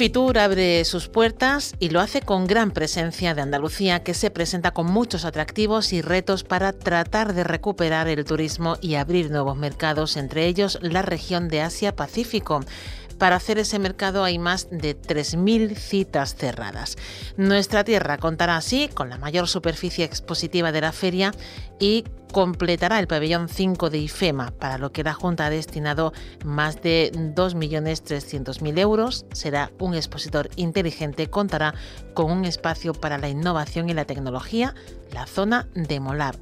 Fitur abre sus puertas y lo hace con gran presencia de Andalucía, que se presenta con muchos atractivos y retos para tratar de recuperar el turismo y abrir nuevos mercados, entre ellos la región de Asia-Pacífico. Para hacer ese mercado hay más de 3.000 citas cerradas. Nuestra tierra contará así con la mayor superficie expositiva de la feria y completará el pabellón 5 de IFEMA, para lo que la Junta ha destinado más de 2.300.000 euros. Será un expositor inteligente, contará con un espacio para la innovación y la tecnología, la zona de Molab.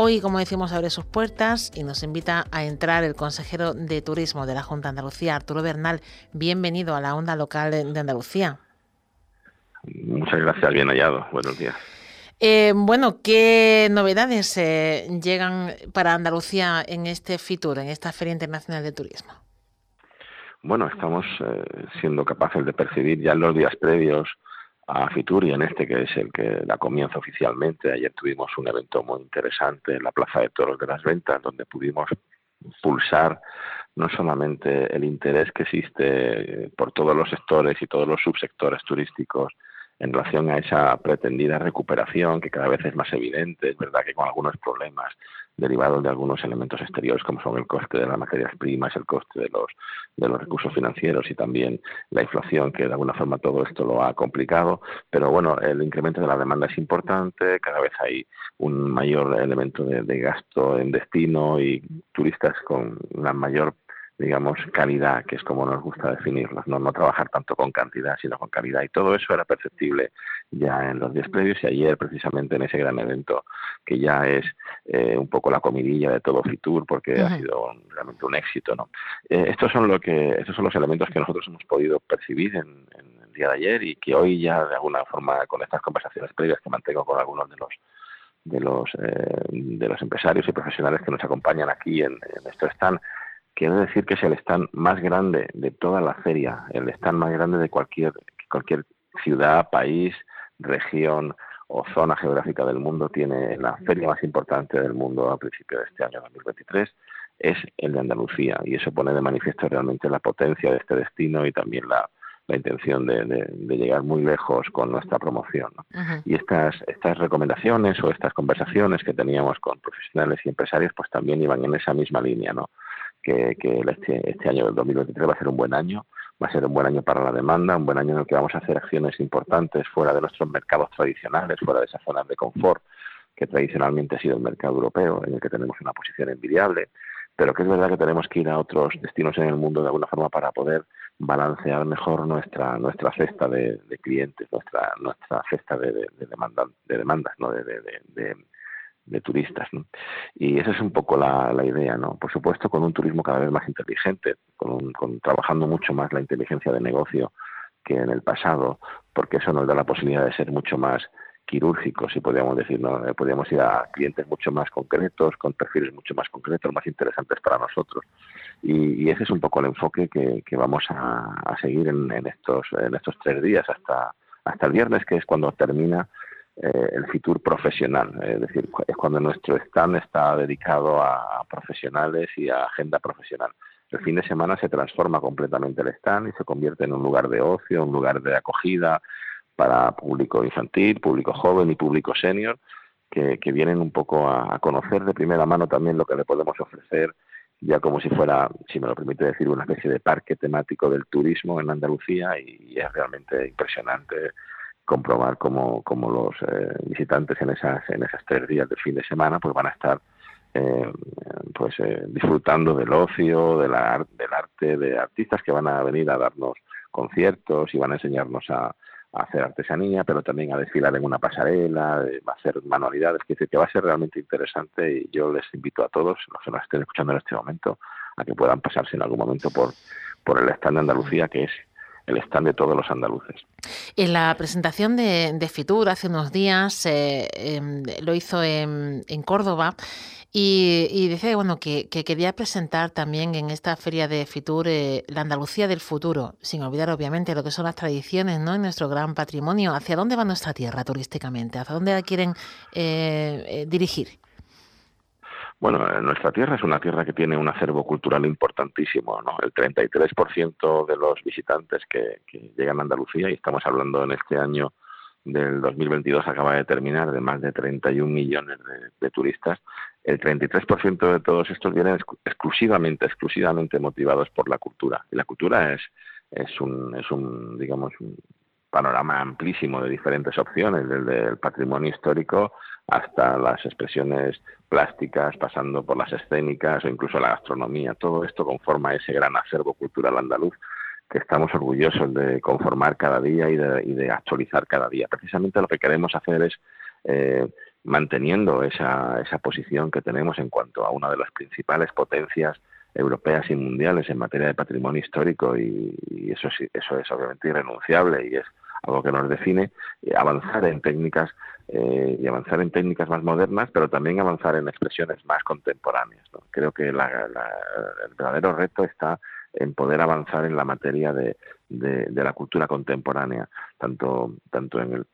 Hoy, como decimos, abre sus puertas y nos invita a entrar el consejero de Turismo de la Junta de Andalucía, Arturo Bernal. Bienvenido a la onda local de Andalucía. Muchas gracias, bien hallado. Buenos días. Eh, bueno, ¿qué novedades eh, llegan para Andalucía en este FITUR, en esta Feria Internacional de Turismo? Bueno, estamos eh, siendo capaces de percibir ya en los días previos a Fituri en este que es el que la comienza oficialmente. Ayer tuvimos un evento muy interesante en la Plaza de Toros de las Ventas, donde pudimos pulsar no solamente el interés que existe por todos los sectores y todos los subsectores turísticos en relación a esa pretendida recuperación que cada vez es más evidente, es verdad que con algunos problemas derivados de algunos elementos exteriores como son el coste de las materias primas, el coste de los de los recursos financieros y también la inflación que de alguna forma todo esto lo ha complicado, pero bueno, el incremento de la demanda es importante, cada vez hay un mayor elemento de, de gasto en destino y turistas con una mayor digamos, calidad, que es como nos gusta definirlos, ¿no? no trabajar tanto con cantidad, sino con calidad. Y todo eso era perceptible ya en los días previos y ayer, precisamente en ese gran evento, que ya es eh, un poco la comidilla de todo Fitur, porque ha sido realmente un éxito. ¿no? Eh, estos, son lo que, estos son los elementos que nosotros hemos podido percibir en, el día de ayer y que hoy ya, de alguna forma, con estas conversaciones previas que mantengo con algunos de los de los eh, de los empresarios y profesionales que nos acompañan aquí en, en esto están quiero decir que es el stand más grande de toda la feria, el stand más grande de cualquier, cualquier ciudad, país, región o zona geográfica del mundo. Tiene la feria más importante del mundo a principios de este año 2023 es el de Andalucía y eso pone de manifiesto realmente la potencia de este destino y también la, intención de, llegar muy lejos con nuestra promoción. Y estas, estas recomendaciones o estas conversaciones que teníamos con profesionales y empresarios pues también iban en esa misma línea, ¿no? Que, este, este año del 2023 va a ser un buen año, va a ser un buen año para la demanda, un buen año en el que vamos a hacer acciones importantes fuera de nuestros mercados tradicionales, fuera de esas zonas de confort que tradicionalmente ha sido el mercado europeo, en el que tenemos una posición envidiable, pero que es verdad que tenemos que ir a otros destinos en el mundo de alguna forma para poder balancear mejor nuestra nuestra cesta de, clientes, nuestra nuestra cesta de, de, de demandas, ¿no? de, de turistas. Y esa es un poco la, la, idea, ¿no? Por supuesto, con un turismo cada vez más inteligente, con, con, trabajando mucho más la inteligencia de negocio que en el pasado, porque eso nos da la posibilidad de ser mucho más quirúrgicos, si podríamos decir, ¿no? Eh, podríamos ir a clientes mucho más concretos, con perfiles mucho más concretos, más interesantes para nosotros. Y, y ese es un poco el enfoque que, que vamos a, a seguir en, en, estos, en estos tres días hasta, hasta el viernes, que es cuando termina eh, el Fitur profesional, es decir, es cuando nuestro stand está dedicado a, profesionales y a agenda profesional. El fin de semana se transforma completamente el stand y se convierte en un lugar de ocio, un lugar de acogida para público infantil, público joven y público senior, que, vienen un poco a, conocer de primera mano también lo que le podemos ofrecer ya como si fuera, si me lo permite decir, una especie de parque temático del turismo en Andalucía y es realmente impresionante comprobar cómo, cómo los eh, visitantes en esas, en esas tres días de fin de semana pues van a estar eh, pues eh, disfrutando del ocio, de la, del arte, de artistas que van a venir a darnos conciertos y van a enseñarnos a, hacer artesanía, pero también a desfilar en una pasarela, a hacer manualidades, que, que va a ser realmente interesante y yo les invito a todos, los que nos estén escuchando en este momento, a que puedan pasarse en algún momento por, por el stand de Andalucía, que es el stand de todos los andaluces. En la presentación de, Fitur hace unos días eh, em, lo hizo en, Córdoba. Y, decía bueno, que, quería presentar también en esta feria de Fitur eh, la Andalucía del futuro, sin olvidar obviamente lo que son las tradiciones ¿no? en nuestro gran patrimonio. ¿Hacia dónde va nuestra tierra turísticamente? ¿Hacia dónde la quieren eh, dirigir? Bueno, nuestra tierra es una tierra que tiene un acervo cultural importantísimo, ¿no? El 33% de los visitantes que, llegan a Andalucía, y estamos hablando en este año del 2022, acaba de terminar, de más de 31 millones de, turistas, el 33% de todos estos vienen exclusivamente, exclusivamente motivados por la cultura. Y la cultura es, es un, es un, digamos, un panorama amplísimo de diferentes opciones, desde el patrimonio histórico hasta las expresiones plásticas, pasando por las escénicas o incluso la gastronomía. Todo esto conforma ese gran acervo cultural andaluz que estamos orgullosos de conformar cada día y de, actualizar cada día. Precisamente lo que queremos hacer es, eh, manteniendo esa, esa posición que tenemos en cuanto a una de las principales potencias europeas y mundiales en materia de patrimonio histórico y, eso, eso es obviamente irrenunciable y es algo que nos define, eh, avanzar en técnicas eh, y avanzar en técnicas más modernas, pero también avanzar en expresiones más contemporáneas. Creo que el verdadero reto está en poder avanzar en la materia de, la cultura contemporánea, tanto, tanto en,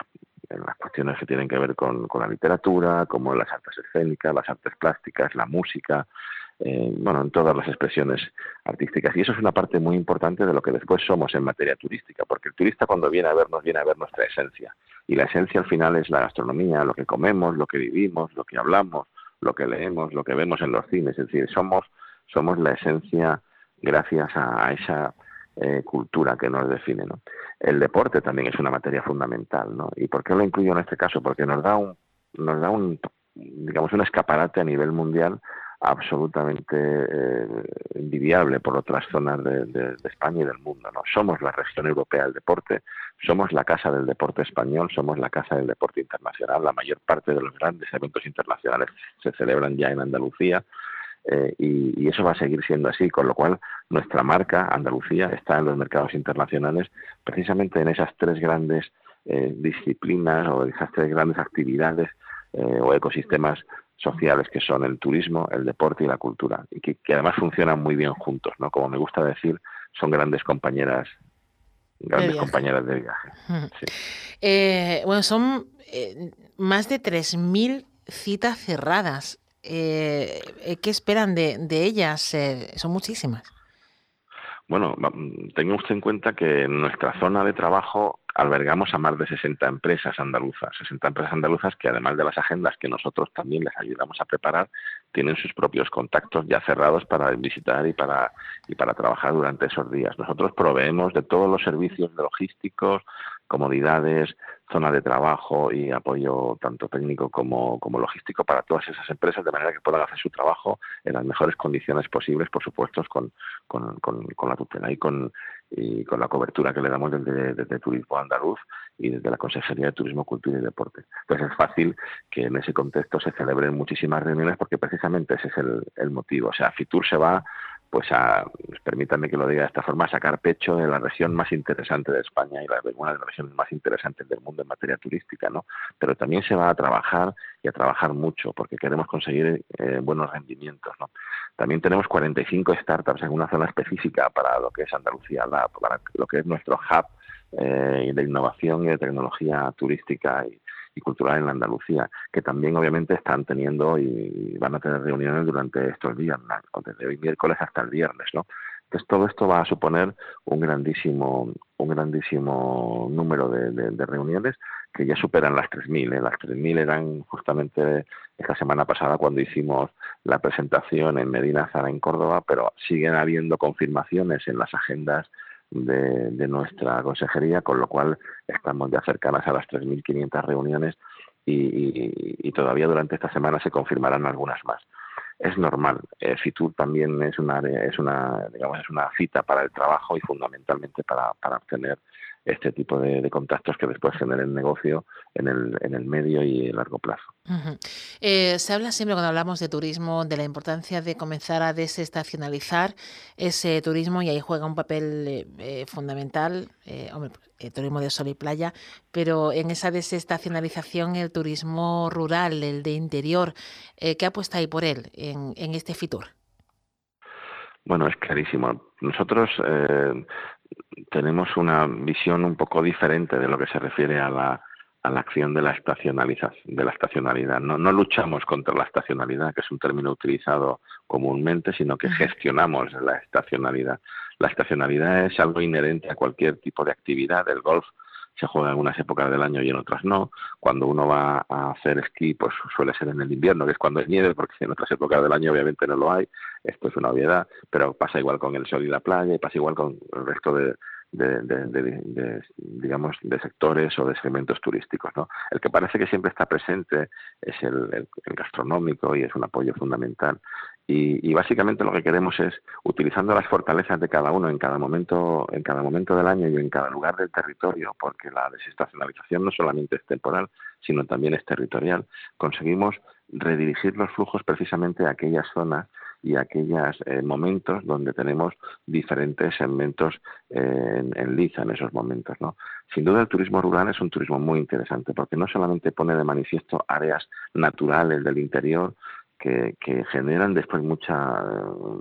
las cuestiones que tienen que ver con, con la literatura, como en las artes escénicas, las artes plásticas, la música, eh, bueno, en todas las expresiones artísticas. Y eso es una parte muy importante de lo que después somos en materia turística, porque el turista cuando viene a vernos viene a ver nuestra esencia. Y la esencia al final es la gastronomía, lo que comemos, lo que vivimos, lo que hablamos, lo que leemos, lo que vemos en los cines. Es decir, somos, somos la esencia gracias a, esa eh, cultura que nos define. ¿no? El deporte también es una materia fundamental. ¿no? ¿Y por qué lo incluyo en este caso? Porque nos da un, nos da un digamos un escaparate a nivel mundial absolutamente eh, envidiable por otras zonas de, España y del mundo. ¿no? Somos la región europea del deporte, somos la casa del deporte español, somos la casa del deporte internacional. La mayor parte de los grandes eventos internacionales se celebran ya en Andalucía. Eh, y, eso va a seguir siendo así, con lo cual nuestra marca, Andalucía, está en los mercados internacionales precisamente en esas tres grandes eh, disciplinas o esas tres grandes actividades o ecosistemas sociales que son el turismo, el deporte y la cultura, y que, además funcionan muy bien juntos, ¿no? Como me gusta decir, son grandes compañeras grandes compañeras de viaje. Eh, bueno, son eh, más de 3.000 citas cerradas. Eh, ¿Qué esperan de, de ellas? son muchísimas. Bueno, tenga usted en cuenta que en nuestra zona de trabajo albergamos a más de 60 empresas andaluzas, 60 empresas andaluzas que además de las agendas que nosotros también les ayudamos a preparar, tienen sus propios contactos ya cerrados para visitar y para y para trabajar durante esos días. Nosotros proveemos de todos los servicios logísticos, comodidades, zona de trabajo y apoyo tanto técnico como, como logístico para todas esas empresas de manera que puedan hacer su trabajo en las mejores condiciones posibles, por supuesto, con, con, con, la tutela y con, y con la cobertura que le damos desde, desde, Turismo Andaluz y desde la Consejería de Turismo, Cultura y Deporte. Entonces es fácil que en ese contexto se celebren muchísimas reuniones porque precisamente ese es el, el motivo. O sea, Fitur se va pues a, pues permítanme que lo diga de esta forma, sacar pecho de la región más interesante de España y una de las regiones más interesantes del mundo en materia turística, ¿no? Pero también se va a trabajar y a trabajar mucho porque queremos conseguir eh, buenos rendimientos, ¿no? También tenemos 45 startups en una zona específica para lo que es Andalucía para lo que es nuestro hub eh, de innovación y de tecnología turística y, y cultural en Andalucía, que también obviamente están teniendo y van a tener reuniones durante estos días, desde hoy miércoles hasta el viernes, ¿no? Entonces todo esto va a suponer un grandísimo, un grandísimo número de, reuniones que ya superan las 3.000. ¿eh? Las 3.000 eran justamente esta semana pasada cuando hicimos la presentación en Medina Zara en Córdoba, pero siguen habiendo confirmaciones en las agendas de, nuestra consejería, con lo cual estamos ya cercanas a las 3.500 reuniones y, todavía durante esta semana se confirmarán algunas más. Es normal. Eh, Fitur también es una, es una, digamos, es una cita para el trabajo y fundamentalmente para, para obtener este tipo de, contactos que después generen negocio en el, en el medio y largo plazo. Eh, se habla siempre cuando hablamos de turismo de la importancia de comenzar a desestacionalizar ese turismo y ahí juega un papel eh, eh, fundamental, hombre, el turismo de sol y playa, pero en esa desestacionalización el turismo rural, el de interior, ¿qué apuesta ahí por él en, en este Fitur? Bueno, es clarísimo. Nosotros eh, tenemos una visión un poco diferente de lo que se refiere a la, a la acción de la estacionalización, de la estacionalidad. No, no luchamos contra la estacionalidad, que es un término utilizado comúnmente, sino que gestionamos la estacionalidad. La estacionalidad es algo inherente a cualquier tipo de actividad. El golf se juega en unas épocas del año y en otras no. Cuando uno va a hacer esquí, pues suele ser en el invierno, que es cuando hay nieve, porque en otras épocas del año obviamente no lo hay. Esto es una obviedad, pero pasa igual con el sol y la playa y pasa igual con el resto de, de, digamos de sectores o de segmentos turísticos no el que parece que siempre está presente es el, gastronómico y es un apoyo fundamental. Y, básicamente lo que queremos es utilizando las fortalezas de cada uno en cada momento en cada momento del año y en cada lugar del territorio porque la desestacionalización no solamente es temporal sino también es territorial conseguimos redirigir los flujos precisamente a aquellas zonas y aquellos eh, momentos donde tenemos diferentes segmentos eh, en, en, liza en esos momentos. ¿no? Sin duda el turismo rural es un turismo muy interesante porque no solamente pone de manifiesto áreas naturales del interior, que, generan después mucha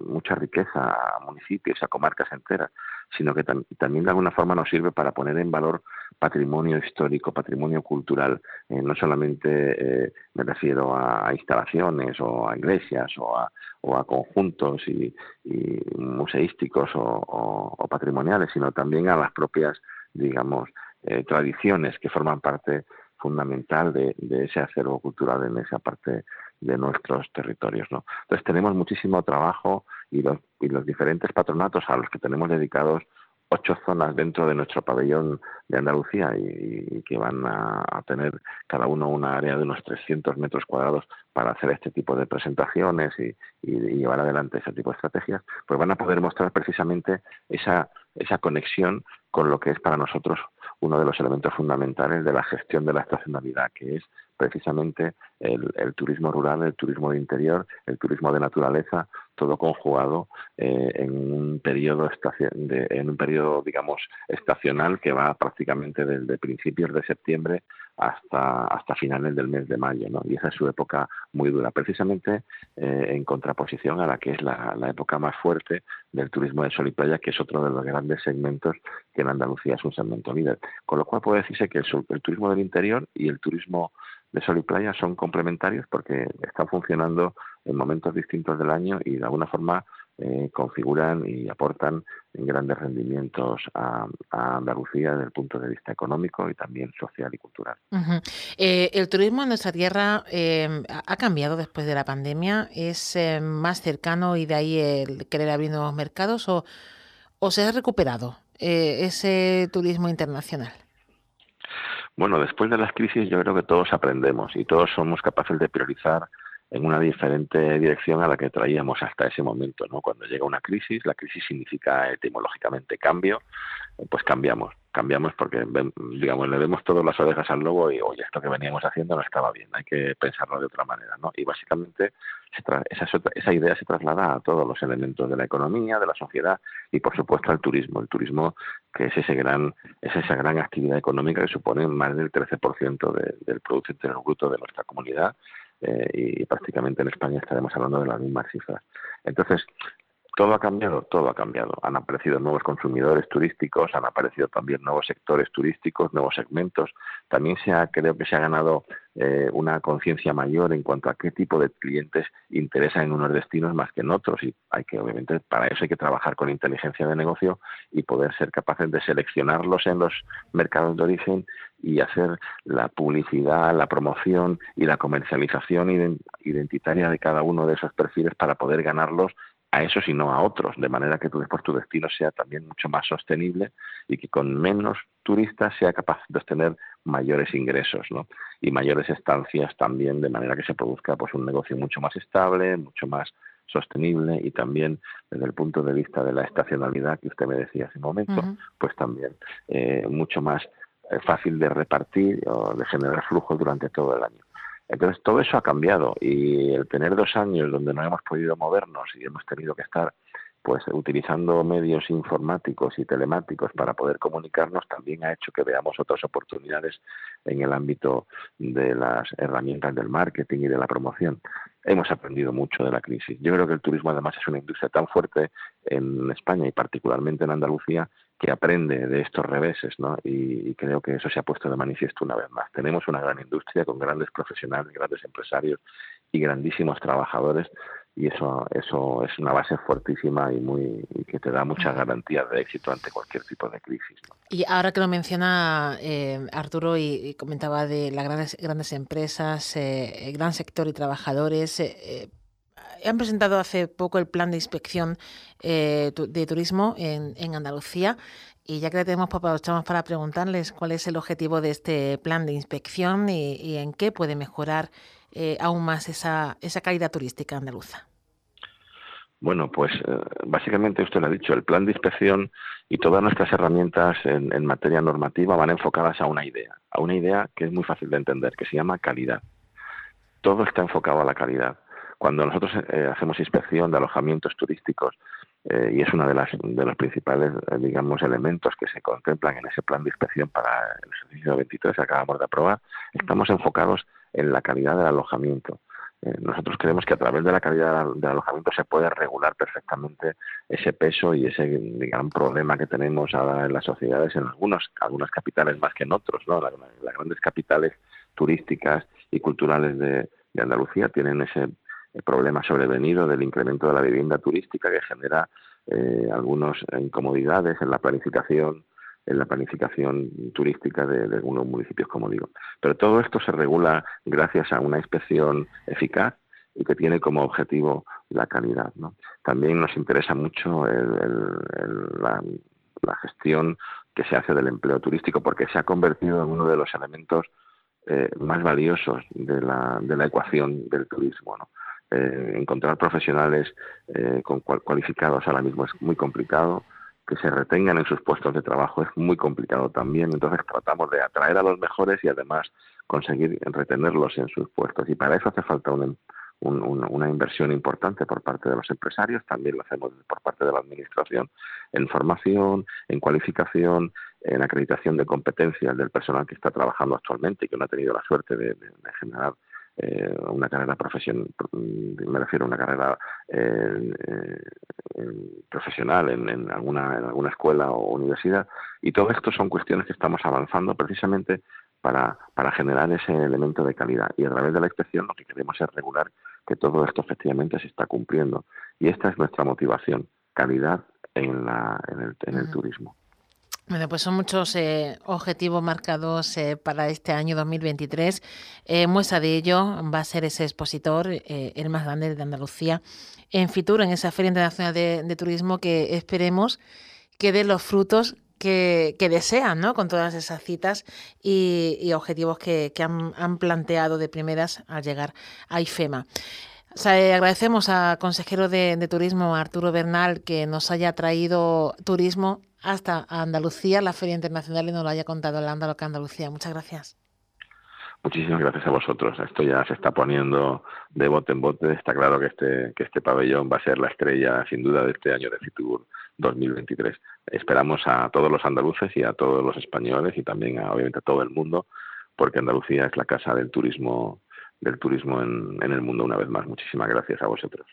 mucha riqueza a municipios, a comarcas enteras, sino que también de alguna forma nos sirve para poner en valor patrimonio histórico, patrimonio cultural. Eh, no solamente eh, me refiero a, instalaciones o a iglesias o a, o a conjuntos y, museísticos o, patrimoniales, sino también a las propias, digamos, eh, tradiciones que forman parte fundamental de, de, ese acervo cultural en esa parte de nuestros territorios. Entonces tenemos muchísimo trabajo y los, y los diferentes patronatos a los que tenemos dedicados ocho zonas dentro de nuestro pabellón de Andalucía y, que van a, tener cada uno una área de unos 300 metros cuadrados para hacer este tipo de presentaciones y, llevar adelante ese tipo de estrategias, pues van a poder mostrar precisamente esa, esa conexión con lo que es para nosotros uno de los elementos fundamentales de la gestión de la estacionalidad, que es precisamente el, turismo rural, el turismo de interior, el turismo de naturaleza, todo conjugado eh, en un periodo de, en un periodo digamos estacional que va prácticamente desde principios de septiembre hasta hasta finales del mes de mayo. Y esa es su época muy dura, precisamente eh, en contraposición a la que es la, época más fuerte del turismo de sol y playa, que es otro de los grandes segmentos que en Andalucía es un segmento líder. Con lo cual puede decirse que el turismo del interior y el turismo de sol y playa son complementarios porque están funcionando en momentos distintos del año y de alguna forma eh, configuran y aportan grandes rendimientos a, Andalucía desde el punto de vista económico y también social y cultural. Eh, el turismo en nuestra tierra eh, ha cambiado después de la pandemia, es más cercano y de ahí el querer abrir nuevos mercados o, o se ha recuperado ese turismo internacional. Bueno, después de las crisis yo creo que todos aprendemos y todos somos capaces de priorizar en una diferente dirección a la que traíamos hasta ese momento, ¿no? Cuando llega una crisis, la crisis significa etimológicamente cambio, pues cambiamos, cambiamos porque, digamos, le vemos todas las orejas al lobo y, oye, esto que veníamos haciendo no estaba bien, hay que pensarlo de otra manera, ¿no? Y básicamente esa, esa idea se traslada a todos los elementos de la economía, de la sociedad y, por supuesto, al turismo. El turismo, que es, ese gran, es esa gran actividad económica que supone más del 13% del Producto Interior Bruto de nuestra comunidad eh, y prácticamente en España estaremos hablando de las mismas cifras. Entonces, todo ha cambiado, todo ha cambiado. Han aparecido nuevos consumidores turísticos, han aparecido también nuevos sectores turísticos, nuevos segmentos. También se ha, creo que se ha ganado eh, una conciencia mayor en cuanto a qué tipo de clientes interesan en unos destinos más que en otros. Y hay que, obviamente, para eso hay que trabajar con inteligencia de negocio y poder ser capaces de seleccionarlos en los mercados de origen y hacer la publicidad, la promoción y la comercialización identitaria de cada uno de esos perfiles para poder ganarlos a esos y no a otros, de manera que tu, después tu destino sea también mucho más sostenible y que con menos turistas sea capaz de obtener mayores ingresos ¿no? y mayores estancias también, de manera que se produzca pues un negocio mucho más estable, mucho más sostenible y también desde el punto de vista de la estacionalidad que usted me decía hace un momento, pues también eh, mucho más eh, fácil de repartir o de generar flujo durante todo el año. Entonces todo eso ha cambiado y el tener dos años donde no hemos podido movernos y hemos tenido que estar pues utilizando medios informáticos y telemáticos para poder comunicarnos también ha hecho que veamos otras oportunidades en el ámbito de las herramientas del marketing y de la promoción. Hemos aprendido mucho de la crisis. Yo creo que el turismo además es una industria tan fuerte en España y particularmente en Andalucía que aprende de estos reveses, ¿no? Y, creo que eso se ha puesto de manifiesto una vez más. Tenemos una gran industria con grandes profesionales, grandes empresarios y grandísimos trabajadores y eso eso es una base fuertísima y muy que te da muchas garantías de éxito ante cualquier tipo de crisis. Y ahora que lo menciona eh, Arturo y, comentaba de las grandes grandes empresas, eh, el gran sector y trabajadores. Eh, han presentado hace poco el plan de inspección eh, de turismo en, Andalucía y ya que le tenemos aprovechamos para preguntarles cuál es el objetivo de este plan de inspección y, en qué puede mejorar eh, aún más esa, esa calidad turística andaluza. Bueno, pues eh, básicamente usted lo ha dicho, el plan de inspección y todas nuestras herramientas en, en, materia normativa van enfocadas a una idea, a una idea que es muy fácil de entender, que se llama calidad. Todo está enfocado a la calidad. Cuando nosotros eh, hacemos inspección de alojamientos turísticos, eh, y es uno de, las, de los principales, eh, digamos, elementos que se contemplan en ese plan de inspección para el ejercicio 23 que acabamos de aprobar, estamos enfocados en la calidad del alojamiento. nosotros creemos que a través de la calidad del alojamiento se puede regular perfectamente ese peso y ese gran problema que tenemos ahora en las sociedades, en algunos, algunas capitales más que en otros, ¿no? las, grandes capitales turísticas y culturales de, de Andalucía tienen ese el problema sobrevenido del incremento de la vivienda turística que genera eh, algunas incomodidades en la planificación en la planificación turística de, algunos municipios, como digo. Pero todo esto se regula gracias a una inspección eficaz y que tiene como objetivo la calidad. También nos interesa mucho la, gestión que se hace del empleo turístico porque se ha convertido en uno de los elementos eh, más valiosos de la, de la ecuación del turismo. Eh, encontrar profesionales eh, con cualificados ahora mismo es muy complicado, que se retengan en sus puestos de trabajo es muy complicado también, entonces tratamos de atraer a los mejores y además conseguir retenerlos en sus puestos. Y para eso hace falta una, una inversión importante por parte de los empresarios, también lo hacemos por parte de la Administración en formación, en cualificación, en acreditación de competencias del personal que está trabajando actualmente y que no ha tenido la suerte de generar eh, una carrera profesional, me refiero a una carrera eh, eh, profesional en, alguna, en alguna escuela o universidad. Y todo esto son cuestiones que estamos avanzando precisamente para, para generar ese elemento de calidad. Y a través de la inspección lo que queremos es regular que todo esto efectivamente se está cumpliendo. Y esta es nuestra motivación, calidad en, la, en, el, en el turismo. Bueno, pues son muchos eh, objetivos marcados eh, para este año 2023. Eh, muestra de ello va a ser ese expositor, el más grande de Andalucía, en Fitur, en esa Feria Internacional de, Turismo que esperemos que dé los frutos que, desean, ¿no? Con todas esas citas y, objetivos que, han, planteado de primeras al llegar a IFEMA. agradecemos al consejero de Turismo, Arturo Bernal, que nos haya traído turismo hasta Andalucía, la Feria Internacional, y nos lo haya contado el Andaloca Andalucía. Muchas gracias. Muchísimas gracias a vosotros. Esto ya se está poniendo de bote en bote. Está claro que este, que este pabellón va a ser la estrella, sin duda, de este año de Fitur 2023. Esperamos a todos los andaluces y a todos los españoles y también, a, obviamente, a todo el mundo, porque Andalucía es la casa del turismo del turismo en el mundo una vez más. Muchísimas gracias a vosotros.